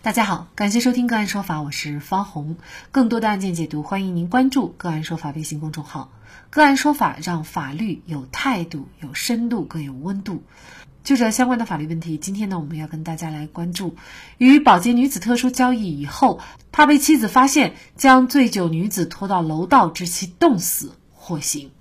大家好，感谢收听个案说法，我是方红。更多的案件解读，欢迎您关注个案说法微信公众号。个案说法让法律有态度、有深度、更有温度。就这相关的法律问题，今天呢，我们要跟大家来关注：与保洁女子特殊交易以后，怕被妻子发现，将醉酒女子拖到楼道致其冻死，获刑。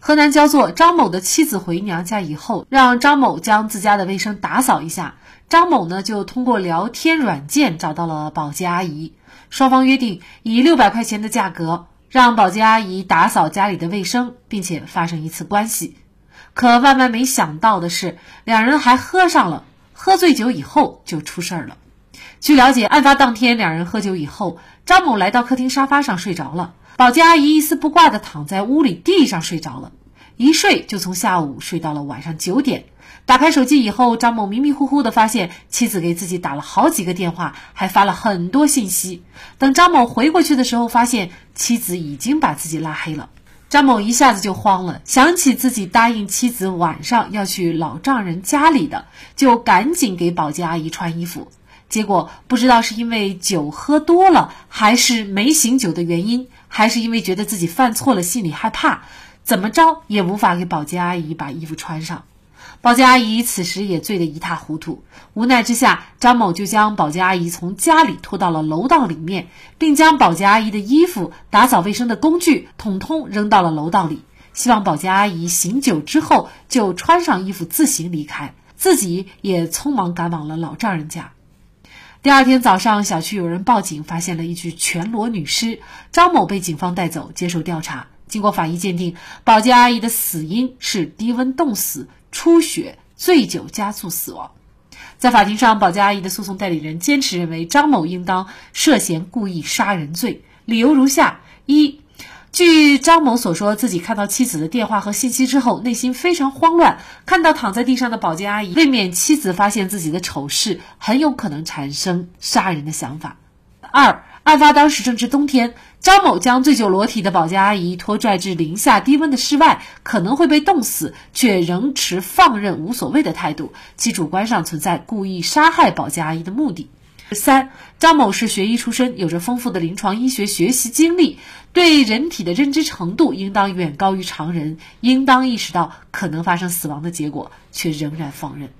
河南焦作张某的妻子回娘家以后，让张某将自家的卫生打扫一下。张某呢，就通过聊天软件找到了保洁阿姨，双方约定以六百块钱的价格让保洁阿姨打扫家里的卫生，并且发生一次关系。可万万没想到的是，两人还喝上了，喝醉酒以后就出事儿了。据了解，案发当天两人喝酒以后，张某来到客厅沙发上睡着了。保洁阿姨一丝不挂地躺在屋里地上睡着了，一睡就从下午睡到了晚上九点。打开手机以后，张某迷迷糊糊地发现妻子给自己打了好几个电话，还发了很多信息。等张某回过去的时候，发现妻子已经把自己拉黑了。张某一下子就慌了，想起自己答应妻子晚上要去老丈人家里的，就赶紧给保洁阿姨穿衣服。结果不知道是因为酒喝多了，还是没醒酒的原因。还是因为觉得自己犯错了，心里害怕，怎么着也无法给保洁阿姨把衣服穿上。保洁阿姨此时也醉得一塌糊涂，无奈之下，张某就将保洁阿姨从家里拖到了楼道里面，并将保洁阿姨的衣服、打扫卫生的工具统统扔到了楼道里，希望保洁阿姨醒酒之后就穿上衣服自行离开，自己也匆忙赶往了老丈人家。第二天早上，小区有人报警，发现了一具全裸女尸。张某被警方带走接受调查。经过法医鉴定，保洁阿姨的死因是低温冻死、出血、醉酒加速死亡。在法庭上，保洁阿姨的诉讼代理人坚持认为张某应当涉嫌故意杀人罪，理由如下：一。据张某所说，自己看到妻子的电话和信息之后，内心非常慌乱。看到躺在地上的保洁阿姨，未免妻子发现自己的丑事，很有可能产生杀人的想法。二，案发当时正值冬天，张某将醉酒裸体的保洁阿姨拖拽至零下低温的室外，可能会被冻死，却仍持放任无所谓的态度，其主观上存在故意杀害保洁阿姨的目的。三，张某是学医出身，有着丰富的临床医学学习经历，对人体的认知程度应当远高于常人，应当意识到可能发生死亡的结果，却仍然放任。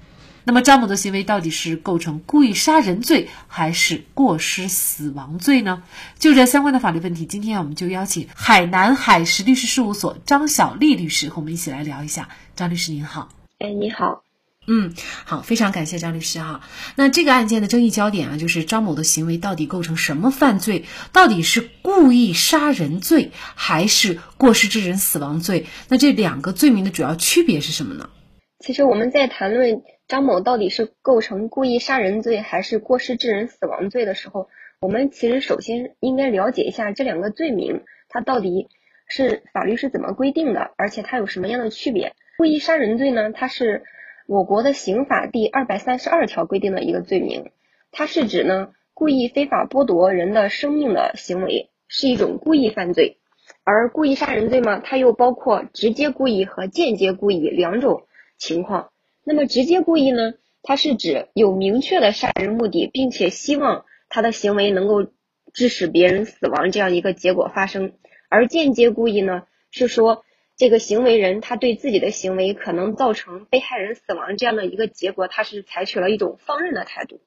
那么，张某的行为到底是构成故意杀人罪，还是过失死亡罪呢？就这相关的法律问题，今天我们就邀请海南海石律师事务所张小丽律师和我们一起来聊一下。张律师您好，哎，你好。嗯，好，非常感谢张律师哈。那这个案件的争议焦点啊，就是张某的行为到底构成什么犯罪？到底是故意杀人罪还是过失致人死亡罪？那这两个罪名的主要区别是什么呢？其实我们在谈论张某到底是构成故意杀人罪还是过失致人死亡罪的时候，我们其实首先应该了解一下这两个罪名它到底是法律是怎么规定的，而且它有什么样的区别？故意杀人罪呢，它是。我国的刑法第二百三十二条规定的一个罪名，它是指呢故意非法剥夺人的生命的行为是一种故意犯罪，而故意杀人罪嘛，它又包括直接故意和间接故意两种情况。那么直接故意呢，它是指有明确的杀人目的，并且希望他的行为能够致使别人死亡这样一个结果发生，而间接故意呢，是说。这个行为人他对自己的行为可能造成被害人死亡这样的一个结果，他是采取了一种放任的态度。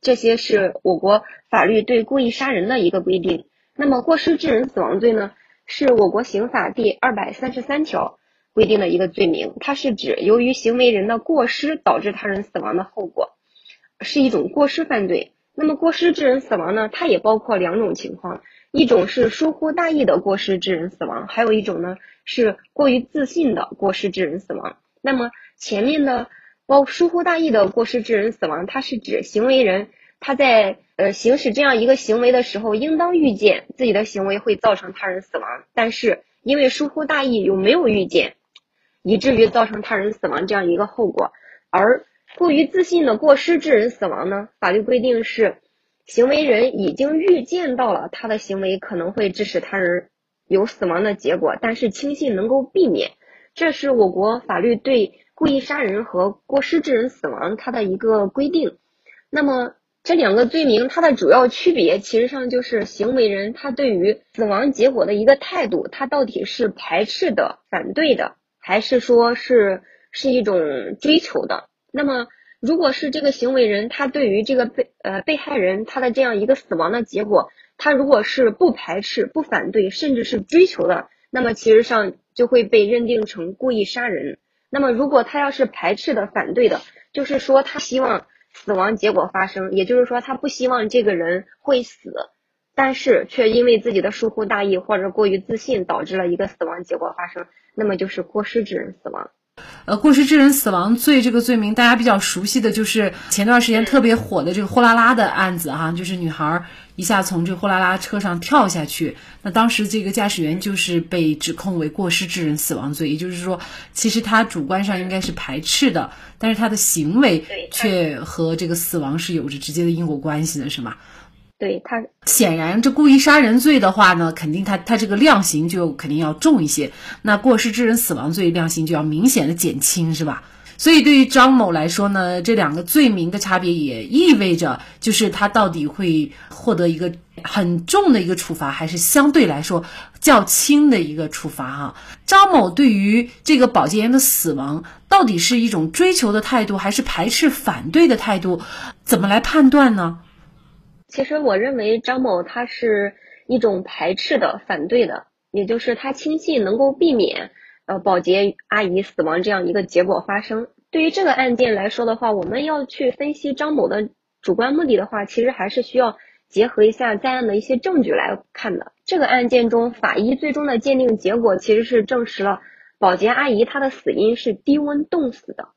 这些是我国法律对故意杀人的一个规定。那么过失致人死亡罪呢，是我国刑法第二百三十三条规定的一个罪名，它是指由于行为人的过失导致他人死亡的后果，是一种过失犯罪。那么过失致人死亡呢，它也包括两种情况。一种是疏忽大意的过失致人死亡，还有一种呢是过于自信的过失致人死亡。那么前面的包疏忽大意的过失致人死亡，它是指行为人他在呃行使这样一个行为的时候，应当预见自己的行为会造成他人死亡，但是因为疏忽大意又没有预见，以至于造成他人死亡这样一个后果。而过于自信的过失致人死亡呢，法律规定是。行为人已经预见到了他的行为可能会致使他人有死亡的结果，但是轻信能够避免，这是我国法律对故意杀人和过失致人死亡它的一个规定。那么这两个罪名它的主要区别，其实上就是行为人他对于死亡结果的一个态度，他到底是排斥的、反对的，还是说是是一种追求的？那么，如果是这个行为人，他对于这个被呃被害人他的这样一个死亡的结果，他如果是不排斥、不反对，甚至是追求的，那么其实上就会被认定成故意杀人。那么，如果他要是排斥的、反对的，就是说他希望。死亡结果发生，也就是说他不希望这个人会死，但是却因为自己的疏忽大意或者过于自信，导致了一个死亡结果发生，那么就是过失致人死亡。呃，过失致人死亡罪这个罪名，大家比较熟悉的就是前段时间特别火的这个货拉拉的案子哈，就是女孩一下从这个货拉拉车上跳下去，那当时这个驾驶员就是被指控为过失致人死亡罪，也就是说，其实他主观上应该是排斥的，但是他的行为却和这个死亡是有着直接的因果关系的，是吗？对他显然，这故意杀人罪的话呢，肯定他他这个量刑就肯定要重一些。那过失致人死亡罪量刑就要明显的减轻，是吧？所以对于张某来说呢，这两个罪名的差别也意味着，就是他到底会获得一个很重的一个处罚，还是相对来说较轻的一个处罚哈？张某对于这个保洁员的死亡，到底是一种追求的态度，还是排斥反对的态度？怎么来判断呢？其实我认为张某他是一种排斥的、反对的，也就是他轻信能够避免呃保洁阿姨死亡这样一个结果发生。对于这个案件来说的话，我们要去分析张某的主观目的的话，其实还是需要结合一下在案的一些证据来看的。这个案件中，法医最终的鉴定结果其实是证实了保洁阿姨她的死因是低温冻死的，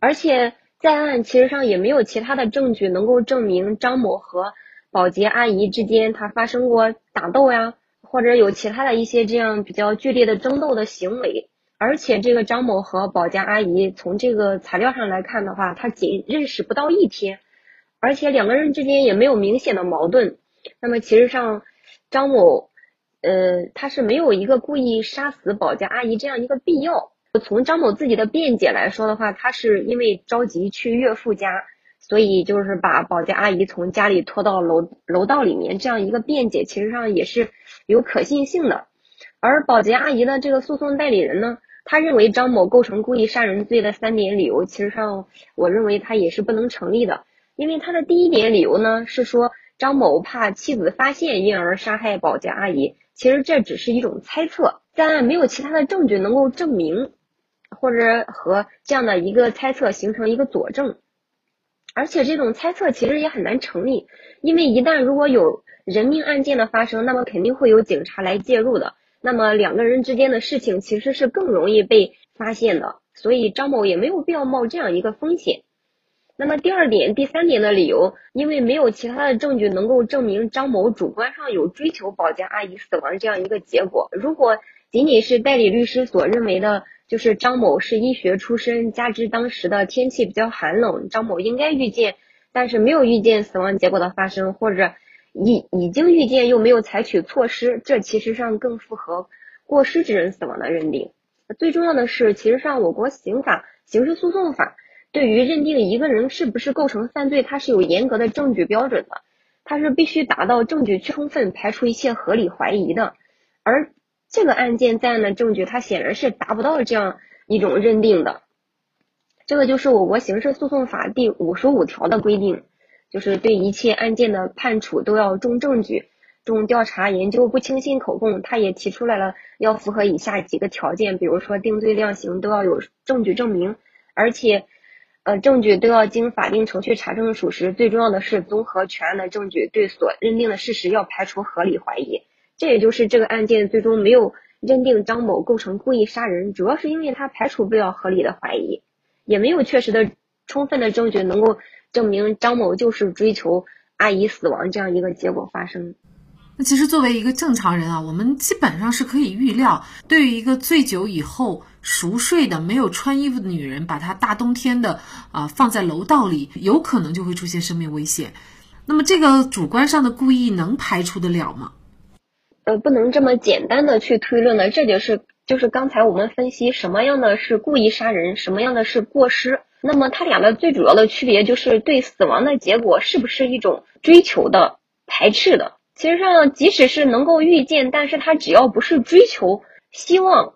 而且在案其实上也没有其他的证据能够证明张某和保洁阿姨之间，他发生过打斗呀，或者有其他的一些这样比较剧烈的争斗的行为。而且，这个张某和保洁阿姨从这个材料上来看的话，他仅认识不到一天，而且两个人之间也没有明显的矛盾。那么，其实上张某，呃，他是没有一个故意杀死保洁阿姨这样一个必要。从张某自己的辩解来说的话，他是因为着急去岳父家。所以就是把保洁阿姨从家里拖到楼楼道里面，这样一个辩解，其实上也是有可信性的。而保洁阿姨的这个诉讼代理人呢，他认为张某构成故意杀人罪的三点理由，其实上我认为他也是不能成立的。因为他的第一点理由呢是说张某怕妻子发现，因而杀害保洁阿姨。其实这只是一种猜测，但没有其他的证据能够证明，或者和这样的一个猜测形成一个佐证。而且这种猜测其实也很难成立，因为一旦如果有人命案件的发生，那么肯定会有警察来介入的，那么两个人之间的事情其实是更容易被发现的，所以张某也没有必要冒这样一个风险。那么第二点、第三点的理由，因为没有其他的证据能够证明张某主观上有追求保洁阿姨死亡这样一个结果，如果仅仅是代理律师所认为的。就是张某是医学出身，加之当时的天气比较寒冷，张某应该预见，但是没有预见死亡结果的发生，或者已已经预见又没有采取措施，这其实上更符合过失致人死亡的认定。最重要的是，其实上我国刑法、刑事诉讼法对于认定一个人是不是构成犯罪，它是有严格的证据标准的，它是必须达到证据充分，排除一切合理怀疑的，而。这个案件在案的证据，它显然是达不到这样一种认定的。这个就是我国刑事诉讼法第五十五条的规定，就是对一切案件的判处都要重证据、重调查研究，不轻信口供。他也提出来了，要符合以下几个条件，比如说定罪量刑都要有证据证明，而且呃证据都要经法定程序查证属实。最重要的是，综合全案的证据，对所认定的事实要排除合理怀疑。这也就是这个案件最终没有认定张某构成故意杀人，主要是因为他排除不了合理的怀疑，也没有确实的充分的证据能够证明张某就是追求阿姨死亡这样一个结果发生。那其实作为一个正常人啊，我们基本上是可以预料，对于一个醉酒以后熟睡的没有穿衣服的女人，把她大冬天的啊放在楼道里，有可能就会出现生命危险。那么这个主观上的故意能排除得了吗？呃，不能这么简单的去推论的，这就是就是刚才我们分析什么样的是故意杀人，什么样的是过失。那么它俩的最主要的区别就是对死亡的结果是不是一种追求的、排斥的。其实上，即使是能够预见，但是他只要不是追求、希望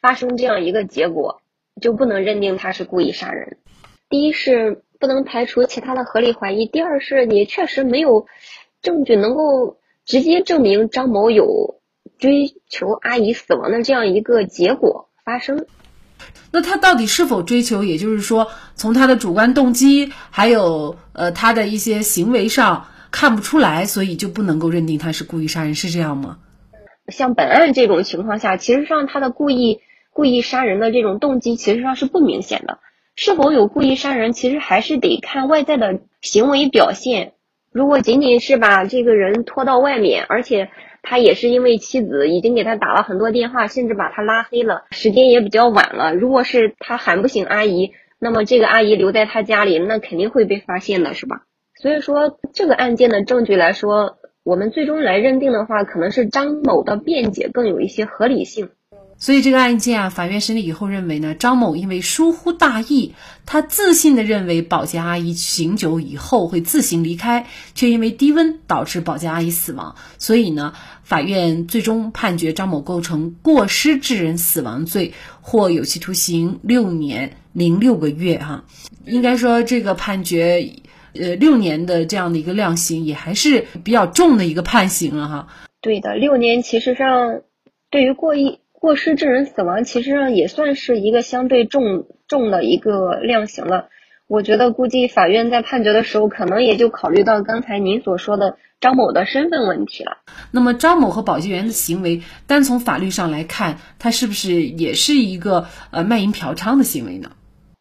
发生这样一个结果，就不能认定他是故意杀人。第一是不能排除其他的合理怀疑，第二是你确实没有证据能够直接证明张某有追求阿姨死亡的这样一个结果发生。那他到底是否追求？也就是说，从他的主观动机，还有呃他的一些行为上。看不出来，所以就不能够认定他是故意杀人，是这样吗？像本案这种情况下，其实上他的故意故意杀人的这种动机，其实上是不明显的。是否有故意杀人，其实还是得看外在的行为表现。如果仅仅是把这个人拖到外面，而且他也是因为妻子已经给他打了很多电话，甚至把他拉黑了，时间也比较晚了。如果是他喊不醒阿姨，那么这个阿姨留在他家里，那肯定会被发现的，是吧？所以说，这个案件的证据来说，我们最终来认定的话，可能是张某的辩解更有一些合理性。所以这个案件啊，法院审理以后认为呢，张某因为疏忽大意，他自信的认为保洁阿姨醒酒以后会自行离开，却因为低温导致保洁阿姨死亡。所以呢，法院最终判决张某构成过失致人死亡罪，或有期徒刑六年零六个月。哈，应该说这个判决。呃，六年的这样的一个量刑也还是比较重的一个判刑了哈。对的，六年其实上对于过一过失致人死亡，其实上也算是一个相对重重的一个量刑了。我觉得估计法院在判决的时候，可能也就考虑到刚才您所说的张某的身份问题了。那么张某和保洁员的行为，单从法律上来看，他是不是也是一个呃卖淫嫖娼的行为呢？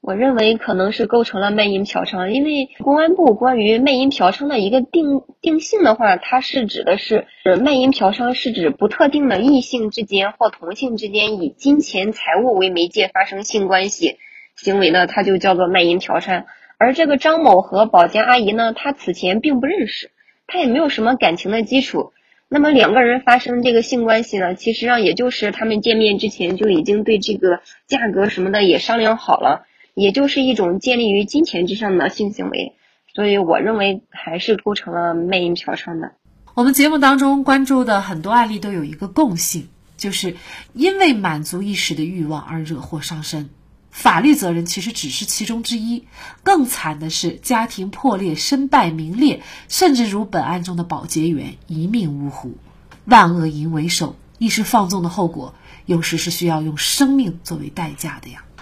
我认为可能是构成了卖淫嫖娼，因为公安部关于卖淫嫖娼的一个定定性的话，它是指的是卖淫嫖娼是指不特定的异性之间或同性之间以金钱财物为媒介发生性关系行为呢，它就叫做卖淫嫖娼。而这个张某和保洁阿姨呢，他此前并不认识，他也没有什么感情的基础，那么两个人发生这个性关系呢，其实上也就是他们见面之前就已经对这个价格什么的也商量好了。也就是一种建立于金钱之上的性行为，所以我认为还是构成了卖淫嫖娼的。我们节目当中关注的很多案例都有一个共性，就是因为满足一时的欲望而惹祸上身。法律责任其实只是其中之一，更惨的是家庭破裂、身败名裂，甚至如本案中的保洁员一命呜呼。万恶淫为首，一时放纵的后果，有时是需要用生命作为代价的呀。